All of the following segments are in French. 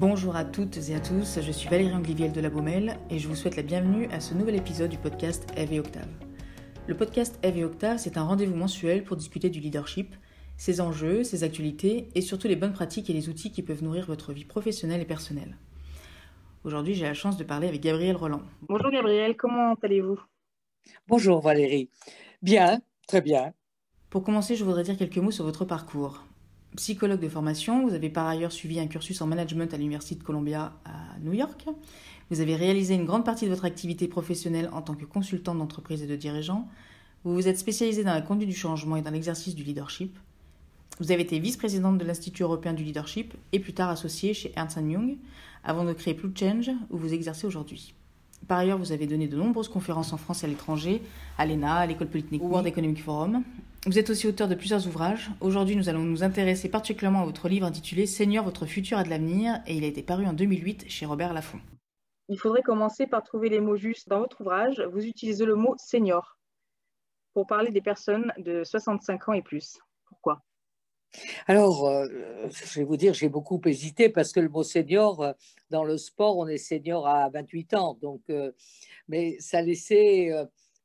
Bonjour à toutes et à tous, je suis Valérie Angliviel de la Baumelle et je vous souhaite la bienvenue à ce nouvel épisode du podcast Eve et Octave. Le podcast Eve et Octave, c'est un rendez-vous mensuel pour discuter du leadership, ses enjeux, ses actualités et surtout les bonnes pratiques et les outils qui peuvent nourrir votre vie professionnelle et personnelle. Aujourd'hui, j'ai la chance de parler avec Gabriel Roland. Bonjour Gabriel, comment allez-vous? Bonjour Valérie. Bien, très bien. Pour commencer, je voudrais dire quelques mots sur votre parcours. Psychologue de formation, vous avez par ailleurs suivi un cursus en management à l'Université de Columbia à New York. Vous avez réalisé une grande partie de votre activité professionnelle en tant que consultant d'entreprise et de dirigeant. Vous vous êtes spécialisé dans la conduite du changement et dans l'exercice du leadership. Vous avez été vice-présidente de l'Institut européen du leadership et plus tard associée chez Ernst Young avant de créer Blue Change où vous exercez aujourd'hui. Par ailleurs, vous avez donné de nombreuses conférences en France et à l'étranger, à l'ENA, à l'École Polytechnique, au World Economic Forum. Vous êtes aussi auteur de plusieurs ouvrages. Aujourd'hui, nous allons nous intéresser particulièrement à votre livre intitulé Seigneur, votre futur a de l'avenir et il a été paru en 2008 chez Robert Laffont. Il faudrait commencer par trouver les mots justes. Dans votre ouvrage, vous utilisez le mot senior pour parler des personnes de 65 ans et plus. Pourquoi? Alors, euh, je vais vous dire, j'ai beaucoup hésité parce que le mot senior, euh, dans le sport, on est senior à 28 ans. Donc, euh, mais ça laissait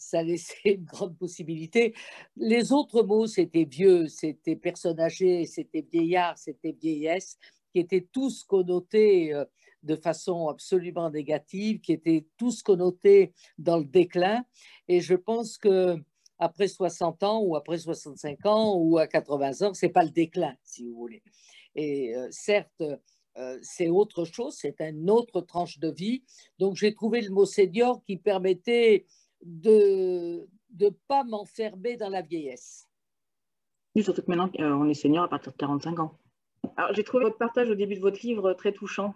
ça laissait une grande possibilité. Les autres mots, c'était vieux, c'était personne âgée, c'était vieillard, c'était vieillesse, qui étaient tous connotés euh, de façon absolument négative, qui étaient tous connotés dans le déclin. Et je pense que après 60 ans ou après 65 ans ou à 80 ans, c'est pas le déclin, si vous voulez. Et euh, certes, euh, c'est autre chose, c'est une autre tranche de vie. Donc j'ai trouvé le mot senior qui permettait de ne pas m'enfermer dans la vieillesse. Oui, surtout que maintenant, euh, on est senior à partir de 45 ans. Alors, j'ai trouvé votre partage au début de votre livre très touchant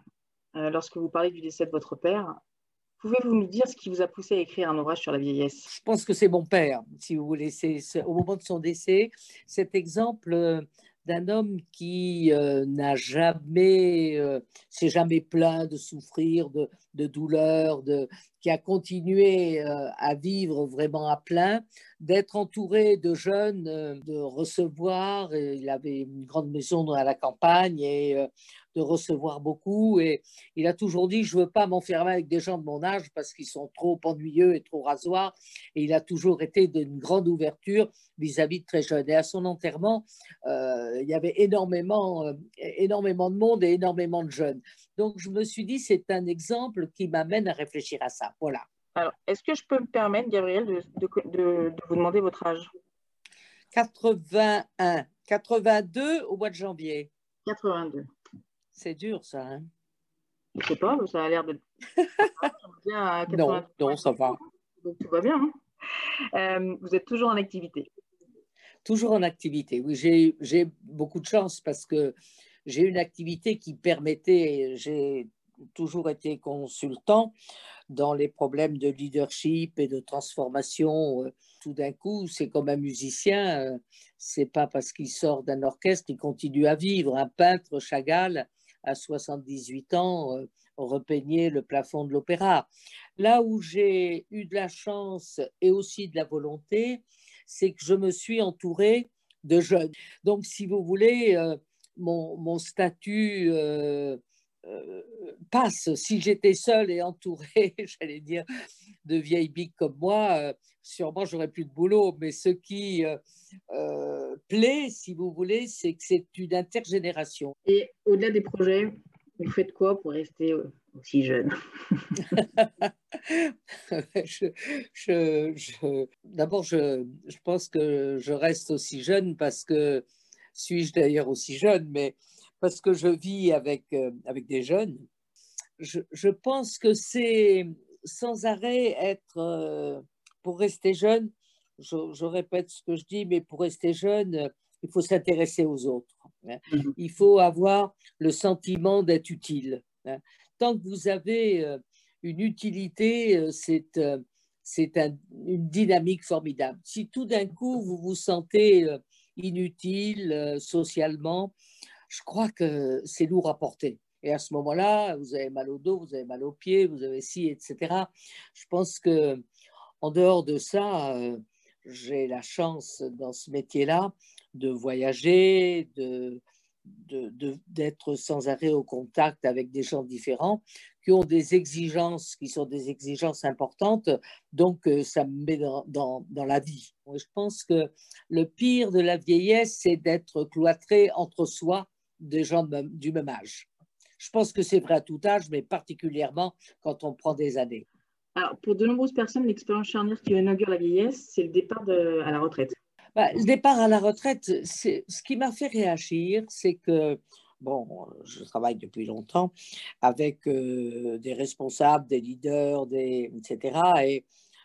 euh, lorsque vous parlez du décès de votre père. Pouvez-vous nous dire ce qui vous a poussé à écrire un ouvrage sur la vieillesse? Je pense que c'est mon père, si vous voulez. C'est, au moment de son décès, cet exemple euh, d'un homme qui n'a jamais, s'est jamais plaint de souffrir, de, de douleur, de, qui a continué euh, à vivre vraiment à plein, d'être entouré de jeunes, euh, de recevoir. Il avait une grande maison à la campagne et euh, de recevoir beaucoup. Et il a toujours dit, je ne veux pas m'enfermer avec des gens de mon âge parce qu'ils sont trop ennuyeux et trop rasoirs. Et il a toujours été d'une grande ouverture vis-à-vis de très jeunes. Et à son enterrement, il y avait énormément, énormément de monde et énormément de jeunes. Donc je me suis dit, c'est un exemple qui m'amène à réfléchir à ça. Voilà. Alors, est-ce que je peux me permettre, Gabriel, de, de, vous demander votre âge? 81. 82 au mois de janvier. 82. C'est dur, ça. Hein je sais pas, ça a l'air de. non, non, ça va. Donc, tout va bien. Hein euh, vous êtes toujours en activité? Toujours en activité, oui. J'ai beaucoup de chance parce que j'ai une activité qui permettait, j'ai toujours été consultant dans les problèmes de leadership et de transformation. Euh, tout d'un coup, c'est comme un musicien, euh, c'est pas parce qu'il sort d'un orchestre qu'il continue à vivre. Un peintre, Chagall, à 78 ans, euh, repeignait le plafond de l'opéra. Là où j'ai eu de la chance et aussi de la volonté, c'est que je me suis entourée de jeunes. Donc, si vous voulez, mon, statut euh, euh, passe. Si j'étais seule et entourée, j'allais dire, de vieilles biques comme moi, euh, sûrement j'aurais plus de boulot. Mais ce qui plaît, si vous voulez, c'est que c'est une intergénération. Et au-delà des projets, vous faites quoi pour rester aussi jeune? D'abord, je, je, pense que je reste aussi jeune parce que suis-je d'ailleurs aussi jeune, mais parce que je vis avec, euh, avec des jeunes, je, je pense que c'est sans arrêt être, euh, pour rester jeune, je, répète ce que je dis, mais pour rester jeune, il faut s'intéresser aux autres. Hein. Mm-hmm. Il faut avoir le sentiment d'être utile. Hein. Tant que vous avez euh, une utilité, c'est c'est une dynamique formidable. Si tout d'un coup vous vous sentez inutile euh, socialement, je crois que c'est lourd à porter. Et à ce moment-là, vous avez mal au dos, vous avez mal aux pieds, vous avez ci, etc. Je pense que en dehors de ça, euh, j'ai la chance dans ce métier-là de voyager, de, d'être sans arrêt au contact avec des gens différents qui ont des exigences qui sont des exigences importantes, donc euh, ça me met dans, dans, dans la vie. Je pense que le pire de la vieillesse, c'est d'être cloîtré entre soi des gens du même âge. Je pense que c'est vrai à tout âge, mais particulièrement quand on prend des années. Alors, pour de nombreuses personnes, l'expérience charnière qui inaugure la vieillesse, c'est le départ de, à la retraite. Bah, le départ à la retraite, ce qui m'a fait réagir, c'est que bon, je travaille depuis longtemps avec euh, des responsables, des leaders, des, etc. Et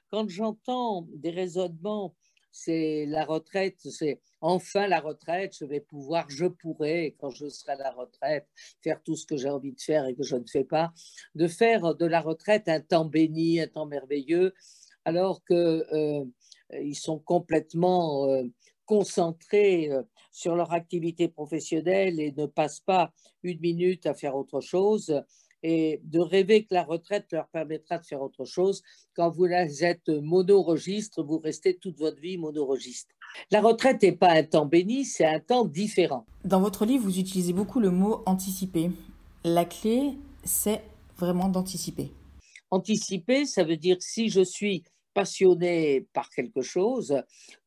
quand j'entends des raisonnements, c'est la retraite, c'est enfin la retraite, je vais pouvoir, je pourrai, quand je serai à la retraite, faire tout ce que j'ai envie de faire et que je ne fais pas, de faire de la retraite un temps béni, un temps merveilleux, alors qu'ils euh, sont complètement euh, concentrés euh, sur leur activité professionnelle et ne passent pas une minute à faire autre chose et de rêver que la retraite leur permettra de faire autre chose. Quand vous êtes monoregistre, vous restez toute votre vie monoregistre. La retraite n'est pas un temps béni, c'est un temps différent. Dans votre livre, vous utilisez beaucoup le mot anticiper. La clé, c'est vraiment d'anticiper. Anticiper, ça veut dire si je suis passionné par quelque chose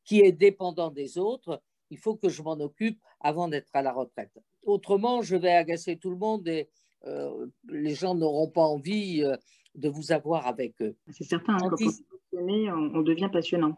qui est dépendant des autres, il faut que je m'en occupe avant d'être à la retraite. Autrement, je vais agacer tout le monde et euh, les gens n'auront pas envie euh, de vous avoir avec eux. C'est certain, hein, quand on est on, devient passionnant.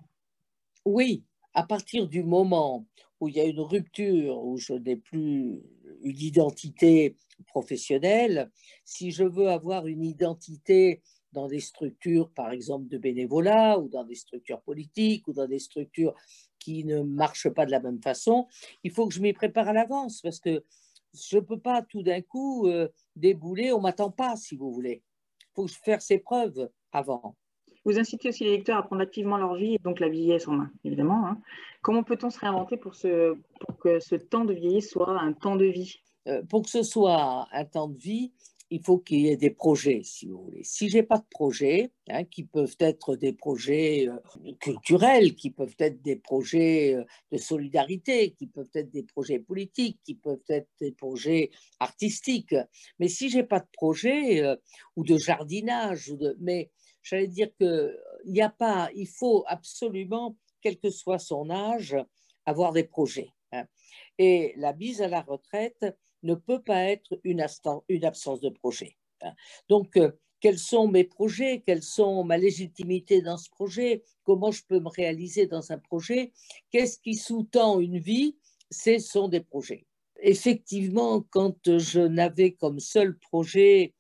Oui, à partir du moment où il y a une rupture, où je n'ai plus une identité professionnelle, si je veux avoir une identité dans des structures, par exemple, de bénévolat, ou dans des structures politiques, ou dans des structures qui ne marche pas de la même façon, il faut que je m'y prépare à l'avance parce que je ne peux pas tout d'un coup euh, débouler, on ne m'attend pas, si vous voulez. Il faut faire ses preuves avant. Vous incitez aussi les lecteurs à prendre activement leur vie, donc la vieillesse en main, évidemment. Hein. Comment peut-on se réinventer pour, ce, pour, que ce temps de vieillesse soit un temps de vie? Euh, Pour que ce soit un temps de vie, il faut qu'il y ait des projets, si vous voulez. Si j'ai pas de projets, hein, qui peuvent être des projets euh, culturels, qui peuvent être des projets euh, de solidarité, qui peuvent être des projets politiques, qui peuvent être des projets artistiques, mais si j'ai pas de projet euh, ou de jardinage, mais j'allais dire que il a pas, il faut absolument, quel que soit son âge, avoir des projets. Hein. Et la mise à la retraite, ne peut pas être une, absence de projet. Hein. Donc, euh, quels sont mes projets, quelle sont ma légitimité dans ce projet, comment je peux me réaliser dans un projet, qu'est-ce qui sous-tend une vie, ce sont des projets. Effectivement, quand je n'avais comme seul projet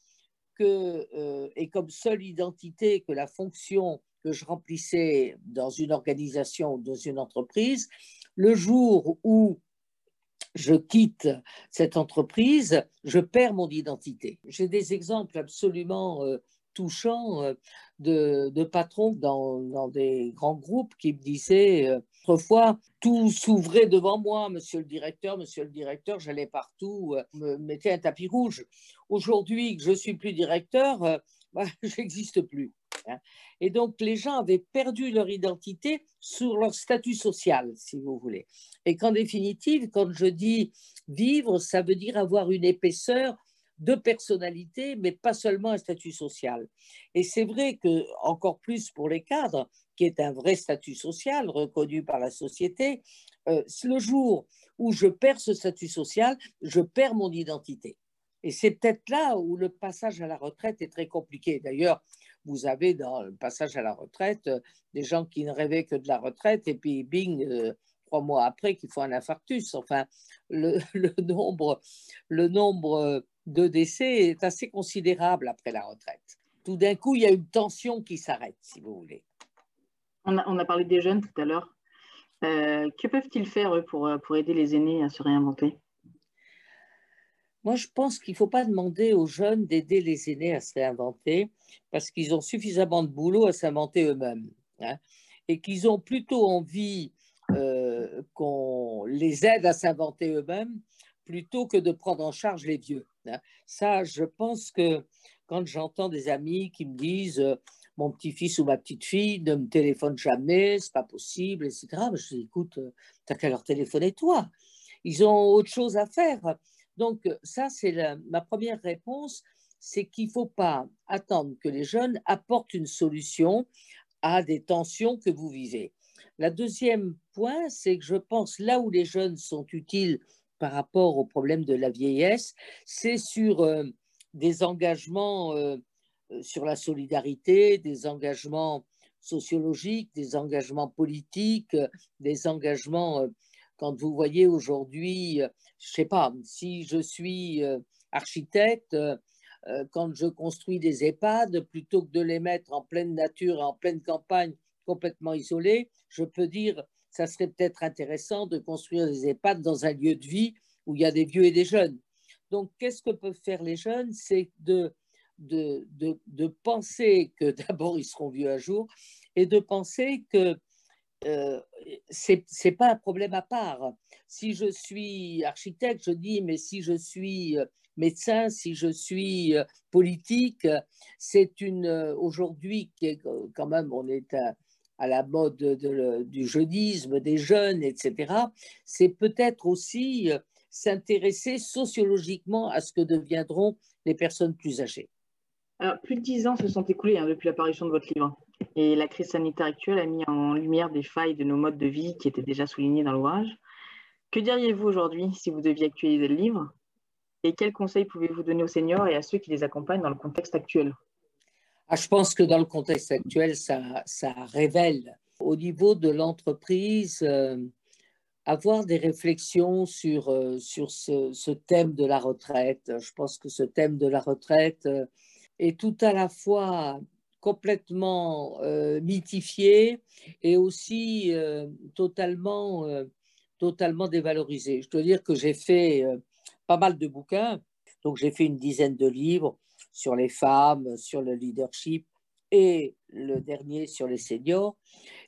euh, et comme seule identité que la fonction que je remplissais dans une organisation ou dans une entreprise, le jour où je quitte cette entreprise, je perds mon identité. J'ai des exemples absolument euh, touchants euh, de, patrons dans, des grands groupes qui me disaient euh, autrefois, tout s'ouvrait devant moi, monsieur le directeur, monsieur le directeur, j'allais partout, me mettais un tapis rouge. Aujourd'hui que je suis plus directeur, bah, j'existe plus. Hein. Et donc, les gens avaient perdu leur identité sur leur statut social, si vous voulez. Et qu'en définitive, quand je dis vivre, ça veut dire avoir une épaisseur de personnalité, mais pas seulement un statut social. Et c'est vrai que, encore plus pour les cadres, qui est un vrai statut social reconnu par la société, euh, le jour où je perds ce statut social, je perds mon identité. Et c'est peut-être là où le passage à la retraite est très compliqué. D'ailleurs, vous avez dans le passage à la retraite euh, des gens qui ne rêvaient que de la retraite et puis bing, euh, trois mois après, qu'il faut un infarctus. Enfin, le, nombre, le nombre de décès est assez considérable après la retraite. Tout d'un coup, il y a une tension qui s'arrête, si vous voulez. On a, parlé des jeunes tout à l'heure. Euh, que peuvent-ils faire pour, pour aider les aînés à se réinventer? Moi, je pense qu'il ne faut pas demander aux jeunes d'aider les aînés à se réinventer parce qu'ils ont suffisamment de boulot à s'inventer eux-mêmes. Hein, et qu'ils ont plutôt envie euh, qu'on les aide à s'inventer eux-mêmes plutôt que de prendre en charge les vieux. Hein. Ça, je pense que quand j'entends des amis qui me disent euh, mon petit-fils ou ma petite-fille ne me téléphone jamais, c'est pas possible, etc. je dis écoute, euh, t'as qu'à leur téléphoner toi ils ont autre chose à faire. Donc, ça, c'est ma première réponse, c'est qu'il ne faut pas attendre que les jeunes apportent une solution à des tensions que vous vivez. La deuxième point, c'est que je pense là où les jeunes sont utiles par rapport au problème de la vieillesse, c'est sur euh, des engagements euh, sur la solidarité, des engagements sociologiques, des engagements politiques, des engagements, euh, quand vous voyez aujourd'hui, je sais pas, si je suis architecte, quand je construis des EHPAD, plutôt que de les mettre en pleine nature, en pleine campagne, complètement isolés, je peux dire ça serait peut-être intéressant de construire des EHPAD dans un lieu de vie où il y a des vieux et des jeunes. Donc, qu'est-ce que peuvent faire les jeunes? C'est de, de, de, penser que d'abord ils seront vieux à jour et de penser que euh, ce n'est pas un problème à part. Si je suis architecte, je dis, mais si je suis euh, médecin, si je suis euh, politique, c'est une aujourd'hui quand même on est à, la mode du jeunisme des jeunes, etc., c'est peut-être aussi euh, s'intéresser sociologiquement à ce que deviendront les personnes plus âgées. Alors, plus de dix ans se sont écoulés hein, depuis l'apparition de votre livre. Et la crise sanitaire actuelle a mis en lumière des failles de nos modes de vie qui étaient déjà soulignées dans l'ouvrage. Que diriez-vous aujourd'hui si vous deviez actualiser le livre? Et quels conseils pouvez-vous donner aux seniors et à ceux qui les accompagnent dans le contexte actuel? Ah, je pense que dans le contexte actuel, ça, ça révèle au niveau de l'entreprise euh, avoir des réflexions sur, euh, sur ce, thème de la retraite. Je pense que ce thème de la retraite euh, est tout à la fois complètement mythifié et aussi totalement, totalement dévalorisé. Je dois dire que j'ai fait pas mal de bouquins, donc j'ai fait une dizaine de livres sur les femmes, sur le leadership et le dernier sur les seniors,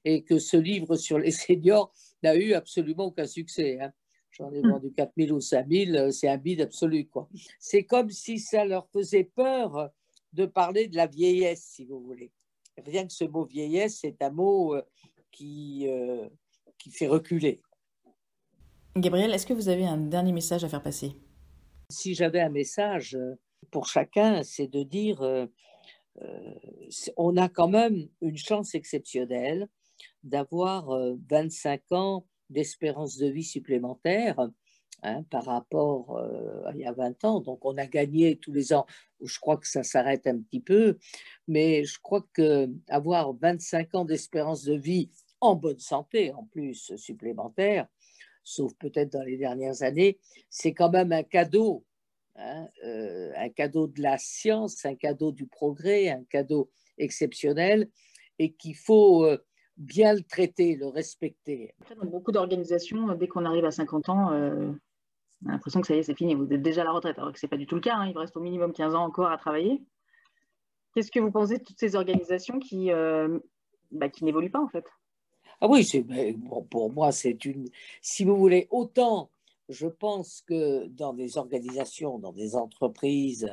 et que ce livre sur les seniors n'a eu absolument aucun succès. Hein. J'en ai hmm. vendu 4000 ou 5000, euh, c'est un bide absolu. quoi. C'est comme si ça leur faisait peur de parler de la vieillesse, si vous voulez. Rien que ce mot vieillesse, c'est un mot euh, qui, euh, qui fait reculer. Gabriel, est-ce que vous avez un dernier message à faire passer? Si j'avais un message, pour chacun, c'est de dire euh, euh, on a quand même une chance exceptionnelle d'avoir 25 euh, ans d'espérance de vie supplémentaire hein, par rapport à il y a 20 ans. Donc on a gagné tous les ans. Je crois que ça s'arrête un petit peu, mais je crois que avoir 25 ans d'espérance de vie en bonne santé, en plus supplémentaire, sauf peut-être dans les dernières années, c'est quand même un cadeau Hein, euh, un cadeau de la science, un cadeau du progrès, un cadeau exceptionnel et qu'il faut euh, bien le traiter, le respecter. Dans beaucoup d'organisations, dès qu'on arrive à 50 ans, euh, on l'impression que ça y est, c'est fini, vous êtes déjà à la retraite, alors que ce n'est pas du tout le cas, hein, il reste au minimum 15 ans encore à travailler. Qu'est-ce que vous pensez de toutes ces organisations qui, bah, qui n'évoluent pas en fait? Ah oui, pour moi, c'est une. Si vous voulez, autant je pense que dans des organisations, dans des entreprises,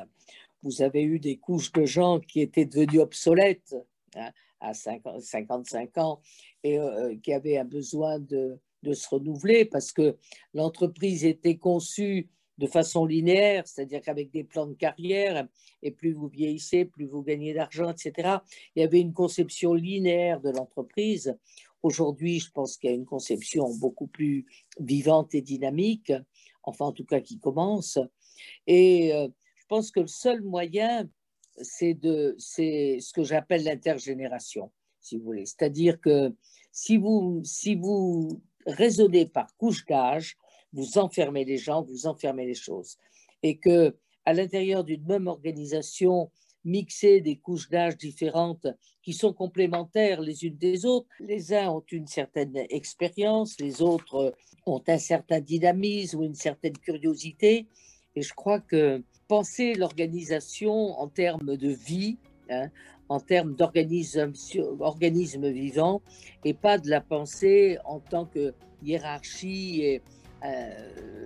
vous avez eu des couches de gens qui étaient devenus obsolètes hein, à 55 ans et euh, qui avaient un besoin de, se renouveler parce que l'entreprise était conçue de façon linéaire, c'est-à-dire qu'avec des plans de carrière, et plus vous vieillissez, plus vous gagnez d'argent, etc. Il y avait une conception linéaire de l'entreprise. Aujourd'hui, je pense qu'il y a une conception beaucoup plus vivante et dynamique, enfin en tout cas qui commence. Et euh, je pense que le seul moyen, c'est de, c'est ce que j'appelle l'intergénération, si vous voulez. C'est-à-dire que si vous, si vous raisonnez par couche d'âge, vous enfermez les gens, vous enfermez les choses. Et que à l'intérieur d'une même organisation, mixer des couches d'âge différentes qui sont complémentaires les unes des autres. Les uns ont une certaine expérience, les autres ont un certain dynamisme ou une certaine curiosité. Et je crois que penser l'organisation en termes de vie, hein, en termes d'organisme organisme vivant, et pas de la penser en tant que hiérarchie euh,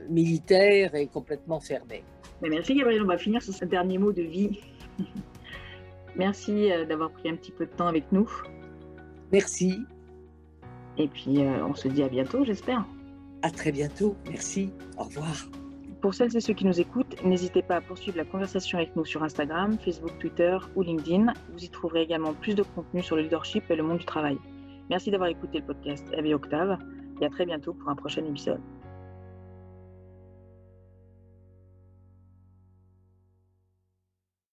militaire et complètement fermée. Merci Gabriel, on va finir sur ce dernier mot de vie. Merci euh, d'avoir pris un petit peu de temps avec nous. Merci. Et puis, euh, on se dit à bientôt, j'espère. À très bientôt. Merci. Au revoir. Pour celles et ceux qui nous écoutent, n'hésitez pas à poursuivre la conversation avec nous sur Instagram, Facebook, Twitter ou LinkedIn. Vous y trouverez également plus de contenu sur le leadership et le monde du travail. Merci d'avoir écouté le podcast avec Octave et à très bientôt pour un prochain épisode.